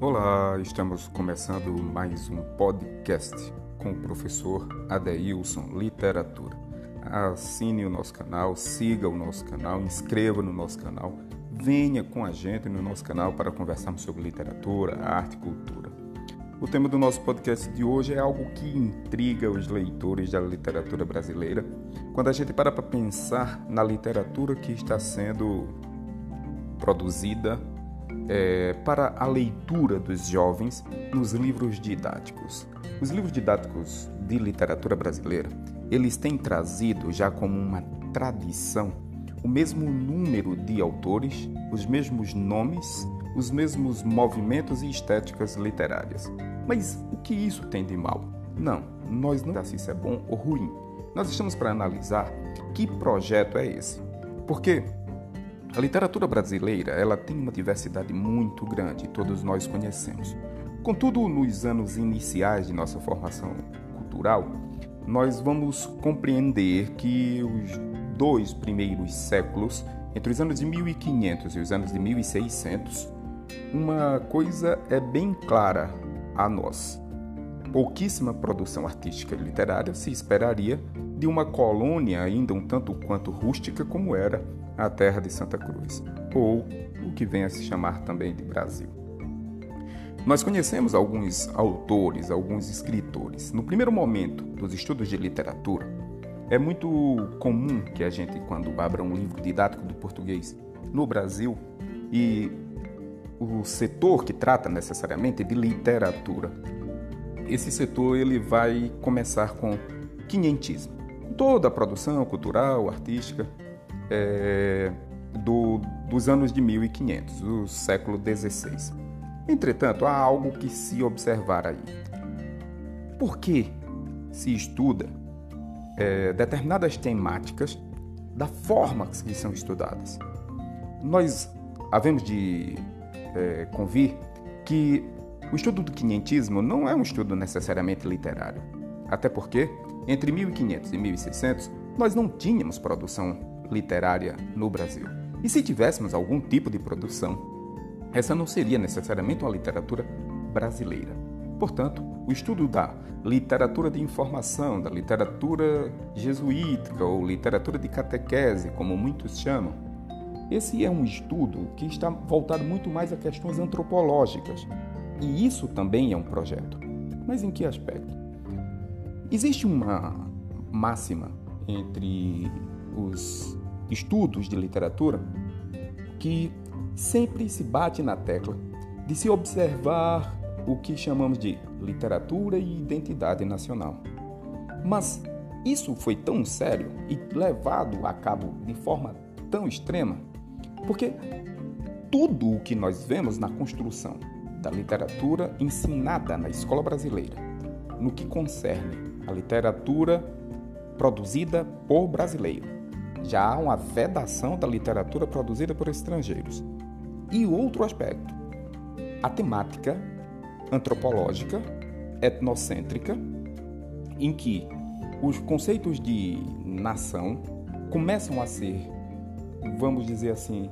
Olá, estamos começando mais um podcast com o professor Adeilson Literatura. Assine o nosso canal, siga o nosso canal, inscreva no nosso canal, venha com a gente no nosso canal para conversarmos sobre literatura, arte e cultura. O tema do nosso podcast de hoje é algo que intriga os leitores da literatura brasileira quando a gente para para pensar na literatura que está sendo produzida é, para a leitura dos jovens nos livros didáticos. Os livros didáticos de literatura brasileira, eles têm trazido já como uma tradição o mesmo número de autores, os mesmos nomes os mesmos movimentos e estéticas literárias. Mas o que isso tem de mal? Não, nós não se isso é bom ou ruim. Nós estamos para analisar que projeto é esse. Porque a literatura brasileira, ela tem uma diversidade muito grande, todos nós conhecemos. Contudo, nos anos iniciais de nossa formação cultural, nós vamos compreender que os dois primeiros séculos, entre os anos de 1500 e os anos de 1600, uma coisa é bem clara a nós. Pouquíssima produção artística e literária se esperaria de uma colônia ainda um tanto quanto rústica como era a terra de Santa Cruz, ou o que vem a se chamar também de Brasil. Nós conhecemos alguns autores, alguns escritores. No primeiro momento dos estudos de literatura, é muito comum que a gente, quando abra um livro didático do português no Brasil e o setor que trata necessariamente de literatura. Esse setor ele vai começar com quinhentismo, toda a produção cultural, artística é, do, dos anos de 1500, do século XVI. Entretanto, há algo que se observar aí. Por que se estuda é, determinadas temáticas da forma que são estudadas? Nós havemos de é, convir que o estudo do quinhentismo não é um estudo necessariamente literário. Até porque, entre 1500 e 1600, nós não tínhamos produção literária no Brasil. E se tivéssemos algum tipo de produção, essa não seria necessariamente uma literatura brasileira. Portanto, o estudo da literatura de informação, da literatura jesuítica ou literatura de catequese, como muitos chamam, esse é um estudo que está voltado muito mais a questões antropológicas. E isso também é um projeto. Mas em que aspecto? Existe uma máxima entre os estudos de literatura que sempre se bate na tecla de se observar o que chamamos de literatura e identidade nacional. Mas isso foi tão sério e levado a cabo de forma tão extrema porque tudo o que nós vemos na construção da literatura ensinada na escola brasileira, no que concerne a literatura produzida por brasileiro, já há uma vedação da literatura produzida por estrangeiros. E outro aspecto, a temática antropológica, etnocêntrica, em que os conceitos de nação começam a ser vamos dizer assim,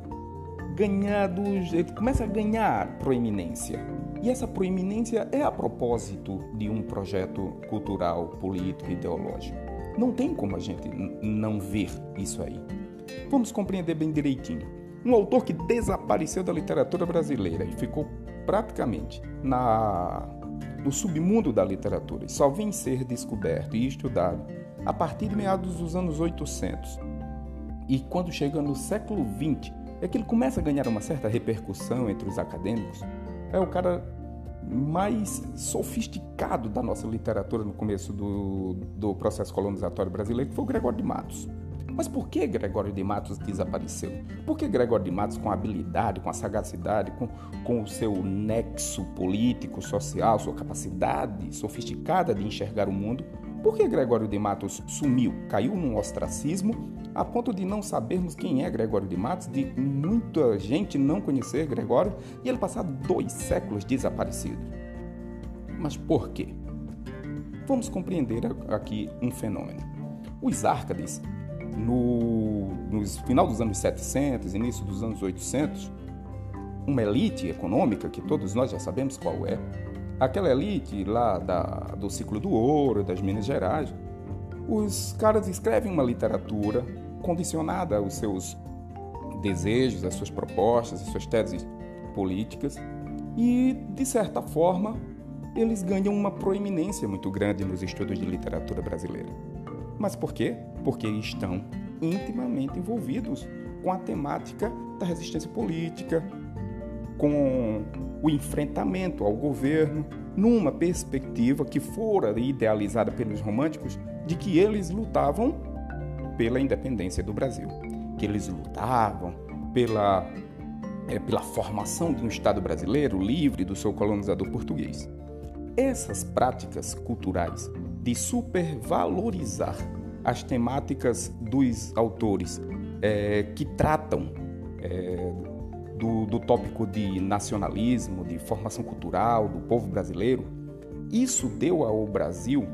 ganhados, ele começa a ganhar proeminência. E essa proeminência é a propósito de um projeto cultural, político ideológico. Não tem como a gente não ver isso aí. Vamos compreender bem direitinho. Um autor que desapareceu da literatura brasileira e ficou praticamente na no submundo da literatura e só vem ser descoberto e estudado a partir de meados dos anos 800 e quando chega no século XX, é que ele começa a ganhar uma certa repercussão entre os acadêmicos. É o cara mais sofisticado da nossa literatura no começo do, do processo colonizatório brasileiro, que foi o Gregório de Matos. Mas por que Gregório de Matos desapareceu? Por que Gregório de Matos, com a habilidade, com a sagacidade, com, com o seu nexo político, social, sua capacidade sofisticada de enxergar o mundo, por que Gregório de Matos sumiu, caiu num ostracismo, a ponto de não sabermos quem é Gregório de Matos, de muita gente não conhecer Gregório e ele passar dois séculos desaparecido? Mas por quê? Vamos compreender aqui um fenômeno. Os Árcades, no, no final dos anos 700, início dos anos 800, uma elite econômica que todos nós já sabemos qual é, aquela elite lá da, do ciclo do ouro, das Minas Gerais, os caras escrevem uma literatura condicionada aos seus desejos, às suas propostas, às suas teses políticas e, de certa forma, eles ganham uma proeminência muito grande nos estudos de literatura brasileira. Mas por quê? Porque estão intimamente envolvidos com a temática da resistência política, com o enfrentamento ao governo, numa perspectiva que fora idealizada pelos românticos de que eles lutavam pela independência do Brasil, que eles lutavam pela, é, pela formação de um Estado brasileiro livre do seu colonizador português. Essas práticas culturais de supervalorizar as temáticas dos autores é, que tratam é, do, do tópico de nacionalismo, de formação cultural do povo brasileiro, isso deu ao Brasil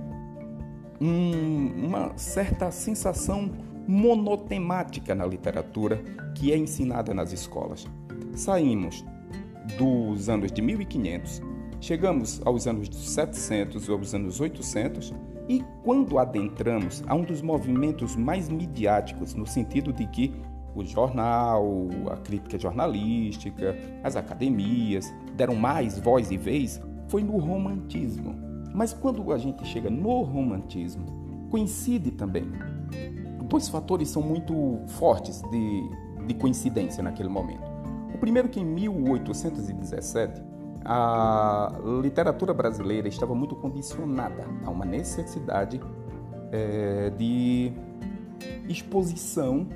um, uma certa sensação monotemática na literatura que é ensinada nas escolas. Saímos dos anos de 1500, chegamos aos anos 700 ou aos anos 800 e quando adentramos a um dos movimentos mais midiáticos no sentido de que o jornal, a crítica jornalística, as academias deram mais voz e vez foi no romantismo. Mas quando a gente chega no romantismo, coincide também. Dois fatores são muito fortes de, de coincidência naquele momento. O primeiro que em 1817 a literatura brasileira estava muito condicionada a uma necessidade é, de exposição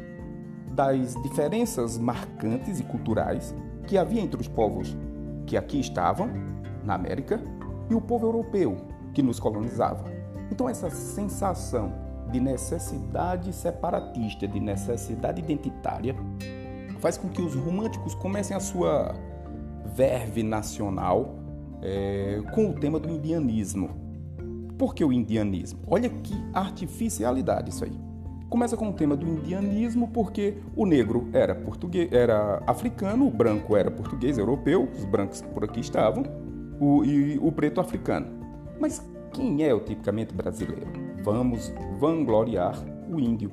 das diferenças marcantes e culturais que havia entre os povos que aqui estavam, na América, e o povo europeu que nos colonizava. Então, essa sensação de necessidade separatista, de necessidade identitária, faz com que os românticos comecem a sua verve nacional é, com o tema do indianismo. Por que o indianismo? Olha que artificialidade isso aí. Começa com o tema do indianismo, porque o negro era português, era africano, o branco era português, europeu, os brancos por aqui estavam, o, e o preto africano. Mas quem é o tipicamente brasileiro? Vamos vangloriar o índio.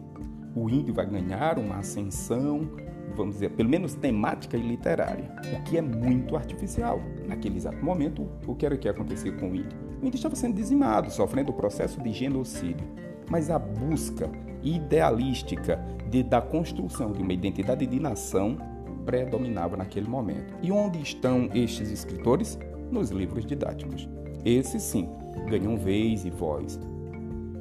O índio vai ganhar uma ascensão, vamos dizer, pelo menos temática e literária, o que é muito artificial. Naquele exato momento, o que era que acontecia com o índio? O índio estava sendo dizimado, sofrendo o processo de genocídio. Mas a busca idealística de, da construção de uma identidade de nação predominava naquele momento. E onde estão estes escritores? Nos livros didáticos. Esses sim ganham vez e voz.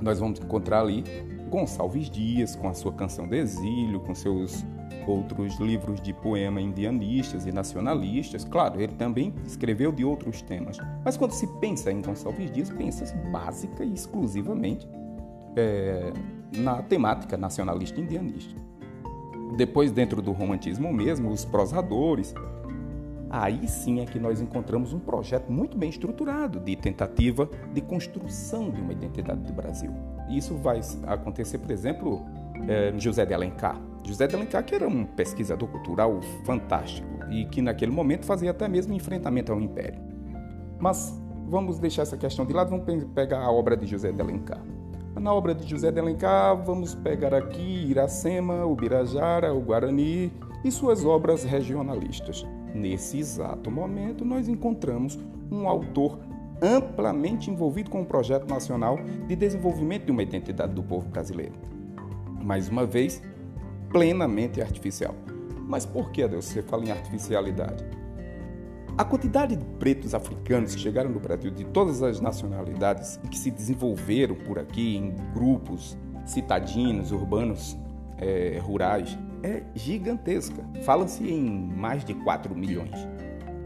Nós vamos encontrar ali Gonçalves Dias com a sua canção de exílio, com seus outros livros de poema indianistas e nacionalistas. Claro, ele também escreveu de outros temas. Mas quando se pensa em Gonçalves Dias, pensa-se básica e exclusivamente é, na temática nacionalista indianista. Depois, dentro do romantismo mesmo, os prosadores, aí sim é que nós encontramos um projeto muito bem estruturado de tentativa de construção de uma identidade do Brasil. Isso vai acontecer, por exemplo, é, José de Alencar. José de Alencar, que era um pesquisador cultural fantástico e que naquele momento fazia até mesmo enfrentamento ao Império. Mas vamos deixar essa questão de lado, vamos pegar a obra de José de Alencar. Na obra de José de Alencar, vamos pegar aqui Iracema, o Birajara, o Guarani e suas obras regionalistas. Nesse exato momento, nós encontramos um autor amplamente envolvido com o projeto nacional de desenvolvimento de uma identidade do povo brasileiro. Mais uma vez, plenamente artificial. Mas por que, Deus, você fala em artificialidade? A quantidade de pretos africanos que chegaram no Brasil de todas as nacionalidades e que se desenvolveram por aqui em grupos citadinos, urbanos, é, rurais, é gigantesca. Fala-se em mais de 4 milhões.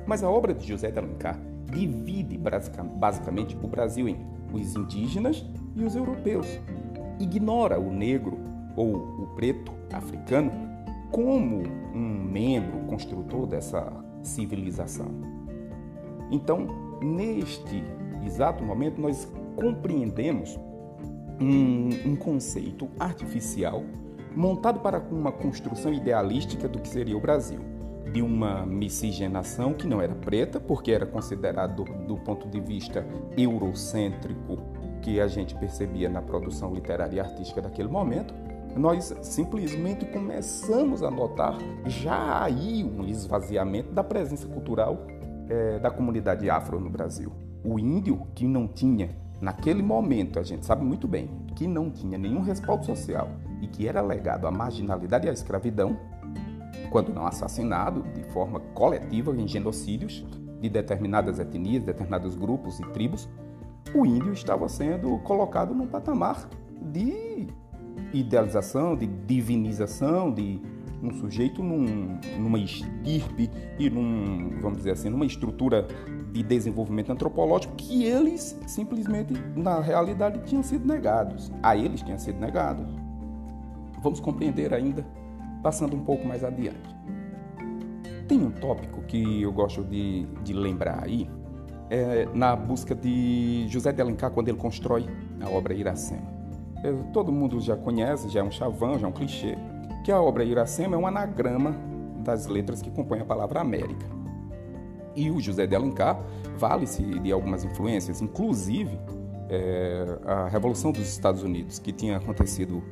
Mas a obra de José de Alencar divide basicamente o Brasil em os indígenas e os europeus. Ignora o negro ou o preto africano como um membro construtor dessa civilização. Então, neste exato momento, nós compreendemos um, um conceito artificial montado para uma construção idealística do que seria o Brasil, de uma miscigenação que não era preta, porque era considerado do ponto de vista eurocêntrico que a gente percebia na produção literária e artística daquele momento, nós simplesmente começamos a notar já aí um esvaziamento da presença cultural é, da comunidade afro no Brasil. O índio que não tinha, naquele momento, a gente sabe muito bem, que não tinha nenhum respaldo social e que era legado à marginalidade e à escravidão, quando não assassinado de forma coletiva em genocídios de determinadas etnias, determinados grupos e tribos, o índio estava sendo colocado num patamar de idealização, de divinização, de um sujeito num, numa estirpe e num, vamos dizer assim, numa estrutura de desenvolvimento antropológico que eles simplesmente, na realidade, tinham sido negados. A eles tinham sido negados. Vamos compreender ainda, passando um pouco mais adiante. Tem um tópico que eu gosto de, de lembrar aí, é, na busca de José de Alencar quando ele constrói a obra Iracema. Todo mundo já conhece, já é um chavão, já é um clichê, que a obra Iracema é um anagrama das letras que compõem a palavra América. E o José de Alencar vale-se de algumas influências, inclusive é, a Revolução dos Estados Unidos, que tinha acontecido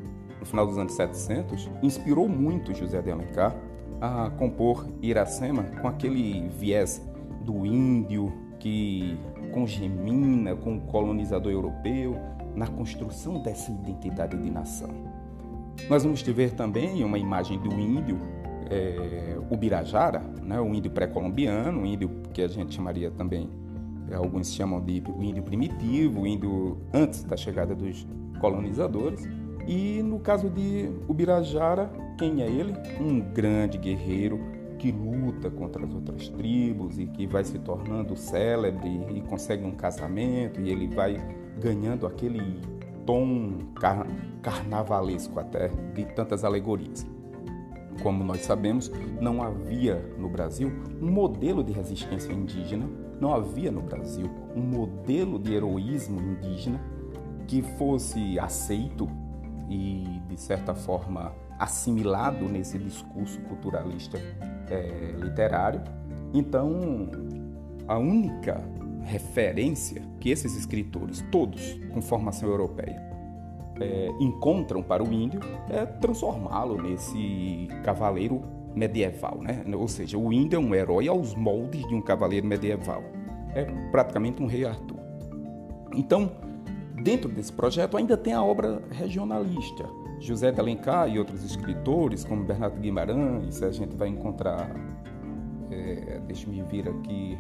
no final dos anos 700, inspirou muito José de Alencar a compor Iracema com aquele viés do índio, que congemina com o colonizador europeu na construção dessa identidade de nação. Nós vamos ver também uma imagem do índio é, Ubirajara, né, o índio pré-colombiano, o índio que a gente chamaria também, é, alguns chamam de índio primitivo, o índio antes da chegada dos colonizadores. E no caso de Ubirajara, quem é ele? Um grande guerreiro que luta contra as outras tribos e que vai se tornando célebre e consegue um casamento e ele vai ganhando aquele tom car carnavalesco até de tantas alegorias. Como nós sabemos, não havia no Brasil um modelo de resistência indígena, não havia no Brasil um modelo de heroísmo indígena que fosse aceito e, de certa forma, assimilado nesse discurso culturalista é, literário. Então, a única referência que esses escritores, todos com formação europeia, é, encontram para o índio é transformá-lo nesse cavaleiro medieval, né? Ou seja, o índio é um herói aos moldes de um cavaleiro medieval. É praticamente um rei Arthur. Então, dentro desse projeto ainda tem a obra regionalista, José de Alencar e outros escritores, como Bernardo Guimarães, a gente vai encontrar, é, deixa-me vir aqui,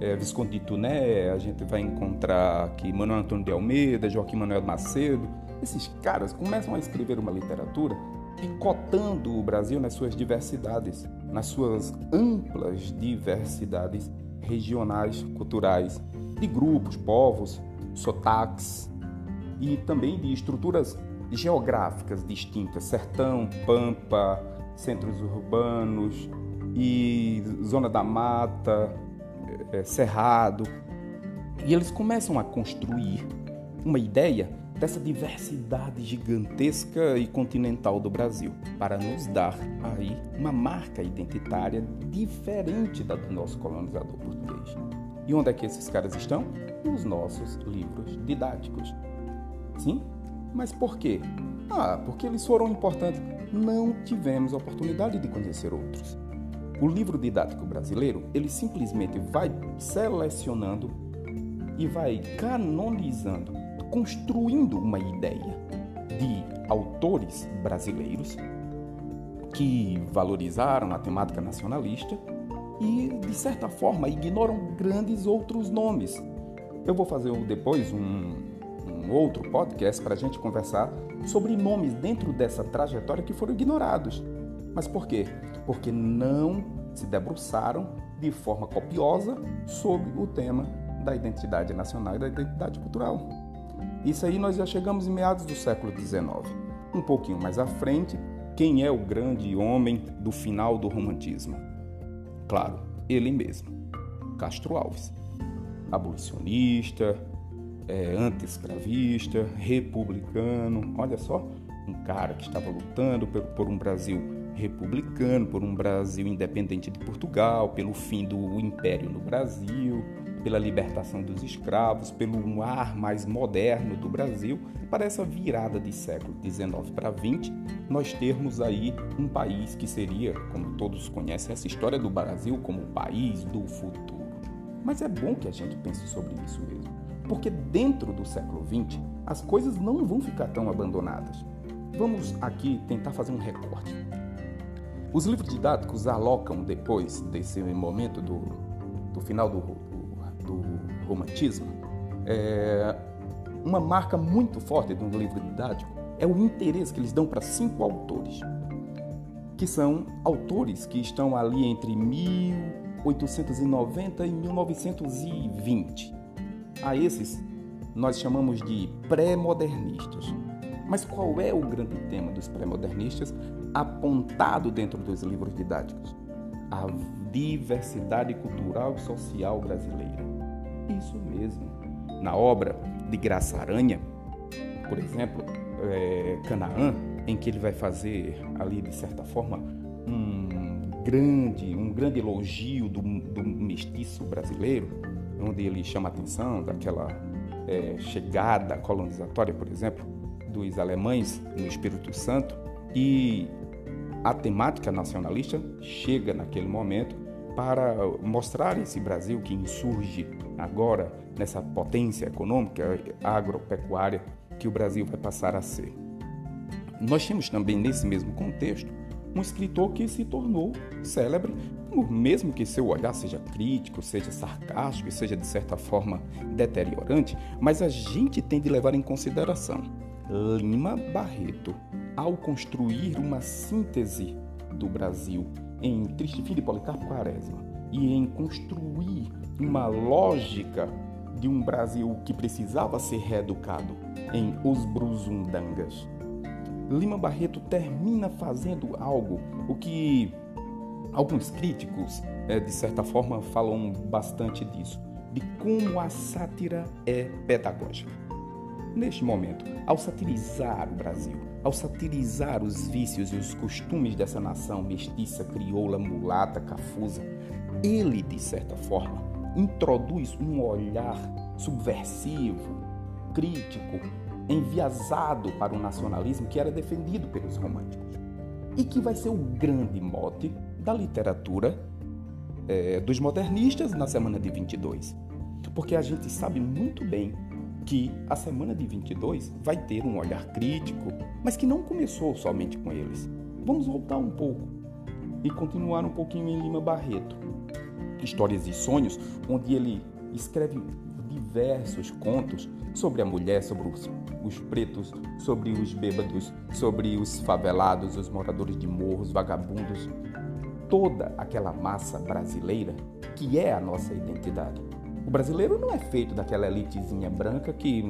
é, Visconde de Tuné, a gente vai encontrar aqui Manuel Antônio de Almeida, Joaquim Manuel Macedo. Esses caras começam a escrever uma literatura picotando o Brasil nas suas diversidades, nas suas amplas diversidades regionais, culturais, de grupos, povos, sotaques e também de estruturas geográficas distintas, sertão, pampa, centros urbanos e zona da mata, é, cerrado. E eles começam a construir uma ideia dessa diversidade gigantesca e continental do Brasil, para nos dar aí uma marca identitária diferente da do nosso colonizador português. E onde é que esses caras estão? Nos nossos livros didáticos. Sim, mas por quê? Ah, porque eles foram importantes. Não tivemos oportunidade de conhecer outros. O livro didático brasileiro, ele simplesmente vai selecionando e vai canonizando, construindo uma ideia de autores brasileiros que valorizaram a temática nacionalista e, de certa forma, ignoram grandes outros nomes. Eu vou fazer depois um, um outro podcast para a gente conversar sobre nomes dentro dessa trajetória que foram ignorados. Mas por quê? Porque não se debruçaram de forma copiosa sobre o tema da identidade nacional e da identidade cultural. Isso aí nós já chegamos em meados do século XIX. Um pouquinho mais à frente, quem é o grande homem do final do romantismo? Claro, ele mesmo, Castro Alves. Abolicionista, é, anti-escravista, republicano. Olha só, um cara que estava lutando por, por, um Brasil republicano, por um Brasil independente de Portugal, pelo fim do império no Brasil, pela libertação dos escravos, pelo ar mais moderno do Brasil, para essa virada de século XIX para XX, nós termos aí um país que seria, como todos conhecem, essa história do Brasil como o país do futuro. Mas é bom que a gente pense sobre isso mesmo, porque dentro do século XX as coisas não vão ficar tão abandonadas. Vamos aqui tentar fazer um recorte. Os livros didáticos alocam, depois desse momento do, do final do, do, do romantismo, é, uma marca muito forte de um livro didático é o interesse que eles dão para cinco autores, que são autores que estão ali entre 1890 e 1920. A esses nós chamamos de pré-modernistas. Mas qual é o grande tema dos pré-modernistas apontado dentro dos livros didáticos? A diversidade cultural e social brasileira. Isso mesmo. Na obra de Graça Aranha, por exemplo, é, Canaã, em que ele vai fazer ali de certa forma um grande, um grande elogio do, do mestiço brasileiro, onde ele chama a atenção daquela é, chegada colonizatória, por exemplo, dos alemães no Espírito Santo e a temática nacionalista chega naquele momento para mostrar esse Brasil que insurge agora nessa potência econômica agropecuária que o Brasil vai passar a ser. Nós temos também nesse mesmo contexto um escritor que se tornou célebre, mesmo que seu olhar seja crítico, seja sarcástico e seja de certa forma deteriorante, mas a gente tem de levar em consideração Lima Barreto, ao construir uma síntese do Brasil em Triste Filho Policarpo Quaresma e em construir uma lógica de um Brasil que precisava ser reeducado em Os Bruzundangas. Lima Barreto termina fazendo algo o que alguns críticos, é, de certa forma, falam bastante disso, de como a sátira é pedagógica. Neste momento, ao satirizar o Brasil, ao satirizar os vícios e os costumes dessa nação mestiça, crioula, mulata, cafusa, ele, de certa forma, introduz um olhar subversivo, crítico, enviesado para o nacionalismo que era defendido pelos românticos e que vai ser o grande mote da literatura é, dos modernistas na semana de 22. Porque a gente sabe muito bem que a semana de 22 vai ter um olhar crítico, mas que não começou somente com eles. Vamos voltar um pouco e continuar um pouquinho em Lima Barreto. Histórias e Sonhos, onde ele escreve diversos contos sobre a mulher, sobre os, os, pretos, sobre os bêbados, sobre os favelados, os moradores de morros, vagabundos, toda aquela massa brasileira que é a nossa identidade. O brasileiro não é feito daquela elitezinha branca que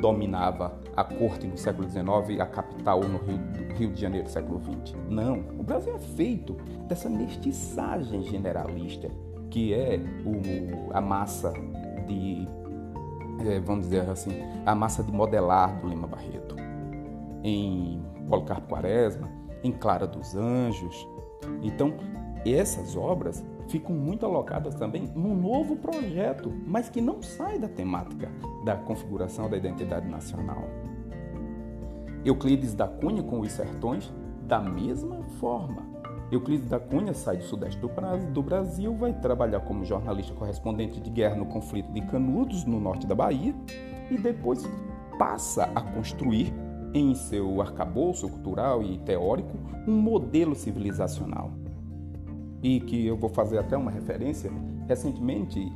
dominava a corte no século XIX e a capital no Rio, Rio de Janeiro século XX. Não, o Brasil é feito dessa mestiçagem generalista que é o, a massa de, é, vamos dizer assim, a massa de modelar do Lima Barreto. Em Policarpo Quaresma, em Clara dos Anjos. Então, essas obras ficam muito alocadas também num novo projeto, mas que não sai da temática da configuração da identidade nacional. Euclides da Cunha com os sertões, da mesma forma. Euclides da Cunha sai do sudeste do Brasil, vai trabalhar como jornalista correspondente de guerra no conflito de Canudos, no norte da Bahia, e depois passa a construir em seu arcabouço cultural e teórico um modelo civilizacional e que eu vou fazer até uma referência. Recentemente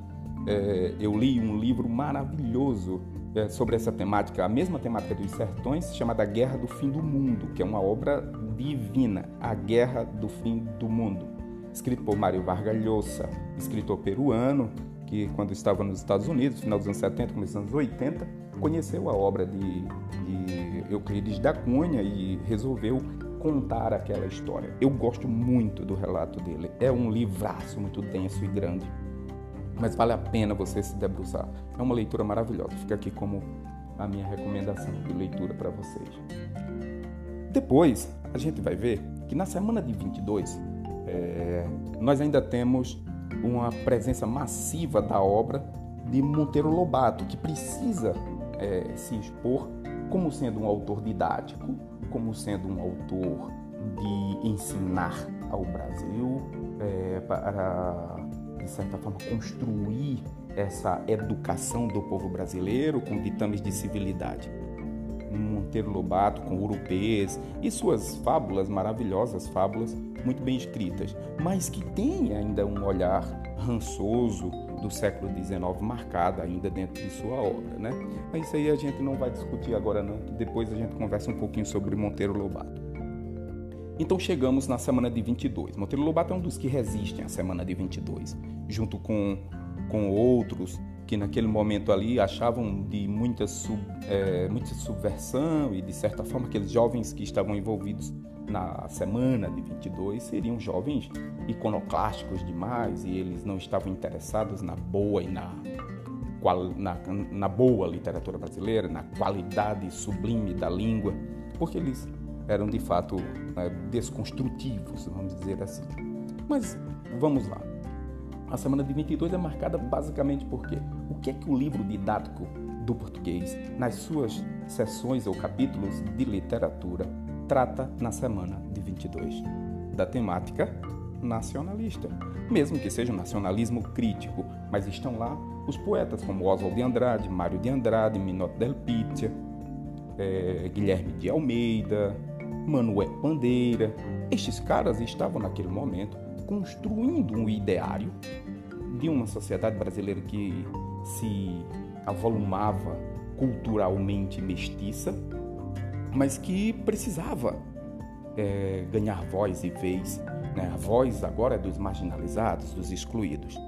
é, eu li um livro maravilhoso é, sobre essa temática, a mesma temática dos sertões, chamada Guerra do Fim do Mundo, que é uma obra divina, A Guerra do Fim do Mundo, escrito por Mário Vargas Llosa, escritor peruano, que quando estava nos Estados Unidos, final dos anos 70, começo dos anos 80, conheceu a obra de, de Euclides da Cunha e resolveu contar aquela história. Eu gosto muito do relato dele. É um livraço muito denso e grande. mas vale a pena você se debruçar. É uma leitura maravilhosa. Fica aqui como a minha recomendação de leitura para vocês. Depois, a gente vai ver que na semana de 22, é, nós ainda temos uma presença massiva da obra de Monteiro Lobato, que precisa é, se expor como sendo um autor didático, como sendo um autor de ensinar ao Brasil, é, para, de certa forma, construir essa educação do povo brasileiro com ditames de civilidade. Monteiro Lobato com Urupês e suas fábulas maravilhosas, fábulas muito bem escritas, mas que tem ainda um olhar rançoso do século XIX marcado ainda dentro de sua obra, né? Mas isso aí a gente não vai discutir agora não, depois a gente conversa um pouquinho sobre Monteiro Lobato. Então chegamos na semana de 22. Monteiro Lobato é um dos que resistem à semana de 22, junto com, com outros que naquele momento ali achavam de muita, sub, é, muita subversão e de certa forma aqueles jovens que estavam envolvidos na semana de 22 seriam jovens iconoclásticos demais e eles não estavam interessados na boa e na, na, na boa literatura brasileira, na qualidade sublime da língua, porque eles eram de fato né, desconstrutivos, vamos dizer assim. Mas vamos lá. A semana de 22 é marcada basicamente por quê? O que é que o livro didático do português, nas suas sessões ou capítulos de literatura, trata na semana de 22? Da temática nacionalista. Mesmo que seja um nacionalismo crítico, mas estão lá os poetas como Oswald de Andrade, Mário de Andrade, Minot del Pitia, é, Guilherme de Almeida, Manuel Bandeira. Estes caras estavam naquele momento construindo um ideário de uma sociedade brasileira que se avolumava culturalmente mestiça, mas que precisava é, ganhar voz e vez. Né? A voz agora é dos marginalizados, dos excluídos,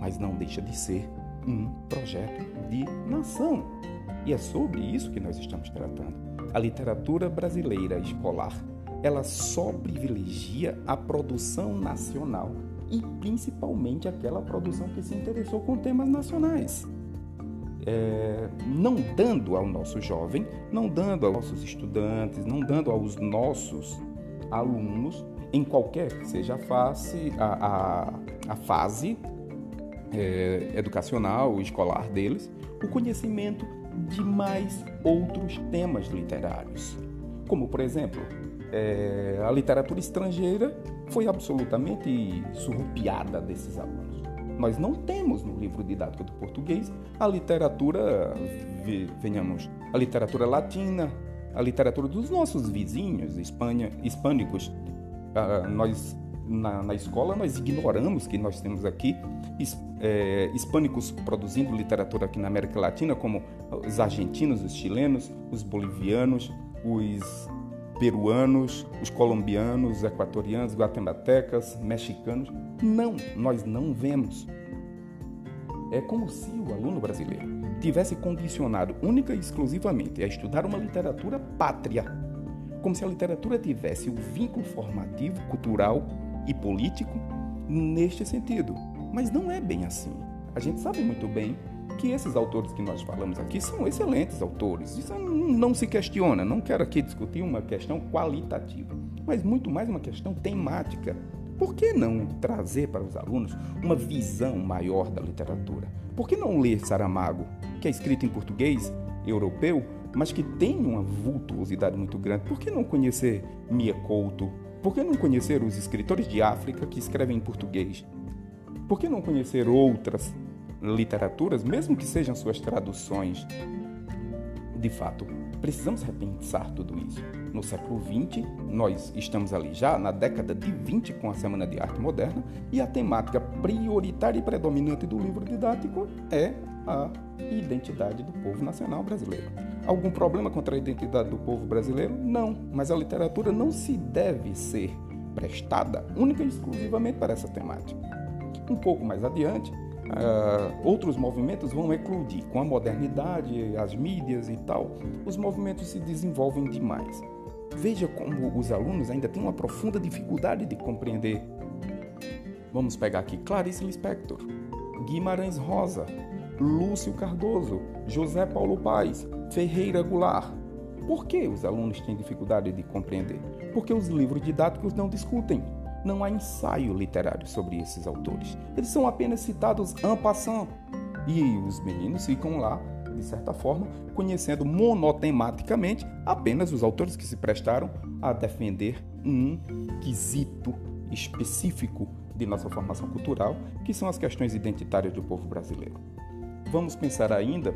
mas não deixa de ser um projeto de nação. E é sobre isso que nós estamos tratando. A literatura brasileira escolar ela só privilegia a produção nacional e principalmente aquela produção que se interessou com temas nacionais. É, não dando ao nosso jovem, não dando aos nossos estudantes, não dando aos nossos alunos, em qualquer que seja a, face, a, a, a fase é, educacional, escolar deles, o conhecimento de mais outros temas literários. Como, por exemplo, é, a literatura estrangeira foi absolutamente surrupiada desses alunos. Nós não temos no livro didático do português a literatura, venhamos, a literatura latina, a literatura dos nossos vizinhos Espanha, hispânicos. Ah, nós na, na, escola nós ignoramos que nós temos aqui é, hispânicos produzindo literatura aqui na América Latina, como os argentinos, os chilenos, os bolivianos, os peruanos, os colombianos, os equatorianos, guatemaltecas, mexicanos. Não, nós não vemos. É como se o aluno brasileiro tivesse condicionado única e exclusivamente a estudar uma literatura pátria, como se a literatura tivesse o vínculo formativo, cultural e político neste sentido. Mas não é bem assim. A gente sabe muito bem que esses autores que nós falamos aqui são excelentes autores. Isso não se questiona. Não quero aqui discutir uma questão qualitativa, mas muito mais uma questão temática. Por que não trazer para os alunos uma visão maior da literatura? Por que não ler Saramago, que é escrito em português europeu, mas que tem uma vultuosidade muito grande? Por que não conhecer Mia Couto? Por que não conhecer os escritores de África que escrevem em português? Por que não conhecer outras literaturas, mesmo que sejam suas traduções, de fato, precisamos repensar tudo isso. No século XX, nós estamos ali já na década de 20 com a Semana de Arte Moderna e a temática prioritária e predominante do livro didático é a identidade do povo nacional brasileiro. Algum problema contra a identidade do povo brasileiro? Não, mas a literatura não se deve ser prestada única e exclusivamente para essa temática. Um pouco mais adiante, Uh, outros movimentos vão eclodir. Com a modernidade, as mídias e tal, os movimentos se desenvolvem demais. Veja como os alunos ainda têm uma profunda dificuldade de compreender. Vamos pegar aqui Clarice Lispector, Guimarães Rosa, Lúcio Cardoso, José Paulo Paes, Ferreira Goulart. Por que os alunos têm dificuldade de compreender? Porque os livros didáticos não discutem. Não há ensaio literário sobre esses autores. Eles são apenas citados en passant. E os meninos ficam lá, de certa forma, conhecendo monotematicamente apenas os autores que se prestaram a defender um quesito específico de nossa formação cultural, que são as questões identitárias do povo brasileiro. Vamos pensar ainda,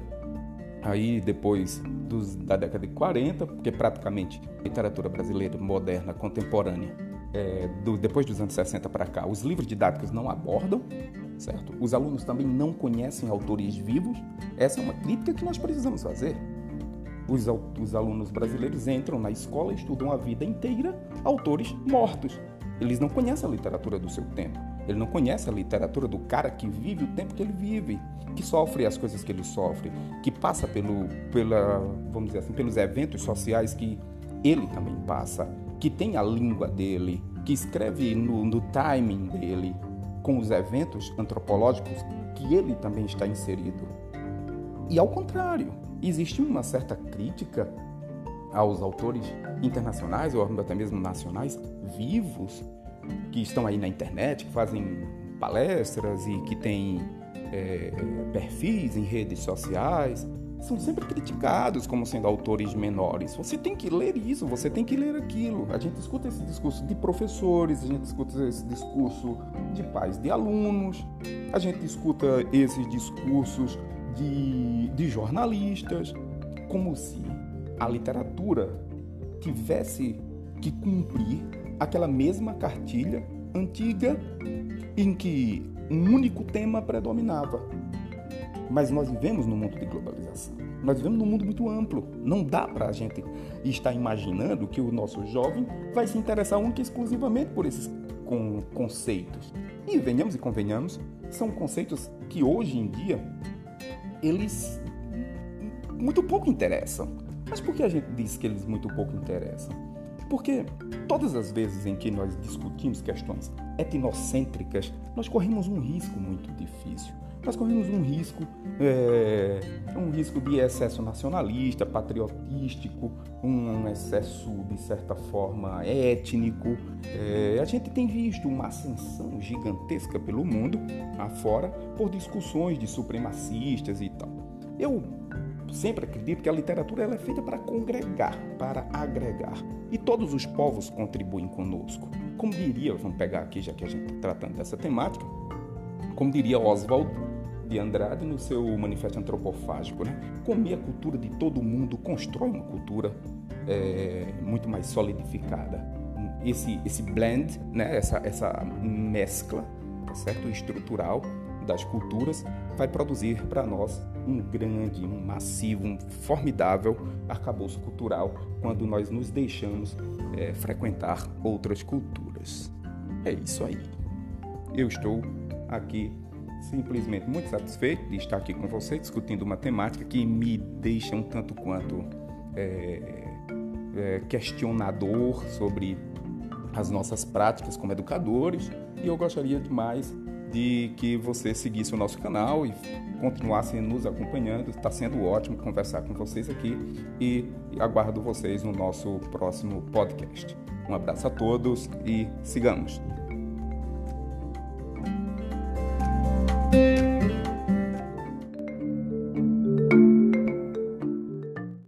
aí depois dos, da década de 40, porque praticamente a literatura brasileira moderna, contemporânea, é, do, depois dos anos 60 para cá, os livros didáticos não abordam, certo? Os alunos também não conhecem autores vivos. Essa é uma crítica que nós precisamos fazer. Os, os alunos brasileiros entram na escola e estudam a vida inteira autores mortos. Eles não conhecem a literatura do seu tempo. Ele não conhece a literatura do cara que vive o tempo que ele vive, que sofre as coisas que ele sofre, que passa pelo, pela, vamos dizer assim, pelos eventos sociais que ele também passa, que tem a língua dele, que escreve no, no timing dele, com os eventos antropológicos que ele também está inserido. E ao contrário, existe uma certa crítica aos autores internacionais ou até mesmo nacionais vivos que estão aí na internet, que fazem palestras e que têm é, perfis em redes sociais, são sempre criticados como sendo autores menores. Você tem que ler isso, você tem que ler aquilo. A gente escuta esse discurso de professores, a gente escuta esse discurso de pais de alunos, a gente escuta esses discursos de, de jornalistas, como se a literatura tivesse que cumprir aquela mesma cartilha antiga em que um único tema predominava. Mas nós vivemos num mundo de globalização. Nós vivemos num mundo muito amplo. Não dá para a gente estar imaginando que o nosso jovem vai se interessar única e exclusivamente por esses conceitos. E venhamos e convenhamos, são conceitos que hoje em dia eles muito pouco interessam. Mas por que a gente diz que eles muito pouco interessam? Porque todas as vezes em que nós discutimos questões etnocêntricas, nós corremos um risco muito difícil. Nós corremos um risco, é, um risco de excesso nacionalista, patriotístico, um excesso de certa forma étnico. É, a gente tem visto uma ascensão gigantesca pelo mundo afora por discussões de supremacistas e tal. Eu sempre acredito que a literatura ela é feita para congregar, para agregar. E todos os povos contribuem conosco. Como diria, vamos pegar aqui, já que a gente está tratando dessa temática, como diria Oswald de Andrade no seu Manifesto Antropofágico, né? comer a cultura de todo mundo constrói uma cultura é, muito mais solidificada. Esse, esse blend, né? essa, essa mescla tá certo? estrutural das culturas vai produzir para nós um grande, um massivo, um formidável arcabouço cultural quando nós nos deixamos é, frequentar outras culturas. É isso aí. Eu estou aqui simplesmente muito satisfeito de estar aqui com você discutindo uma temática que me deixa um tanto quanto é, é, questionador sobre as nossas práticas como educadores e eu gostaria demais de que você seguisse o nosso canal e continuasse nos acompanhando. Está sendo ótimo conversar com vocês aqui e aguardo vocês no nosso próximo podcast. Um abraço a todos e sigamos. thank you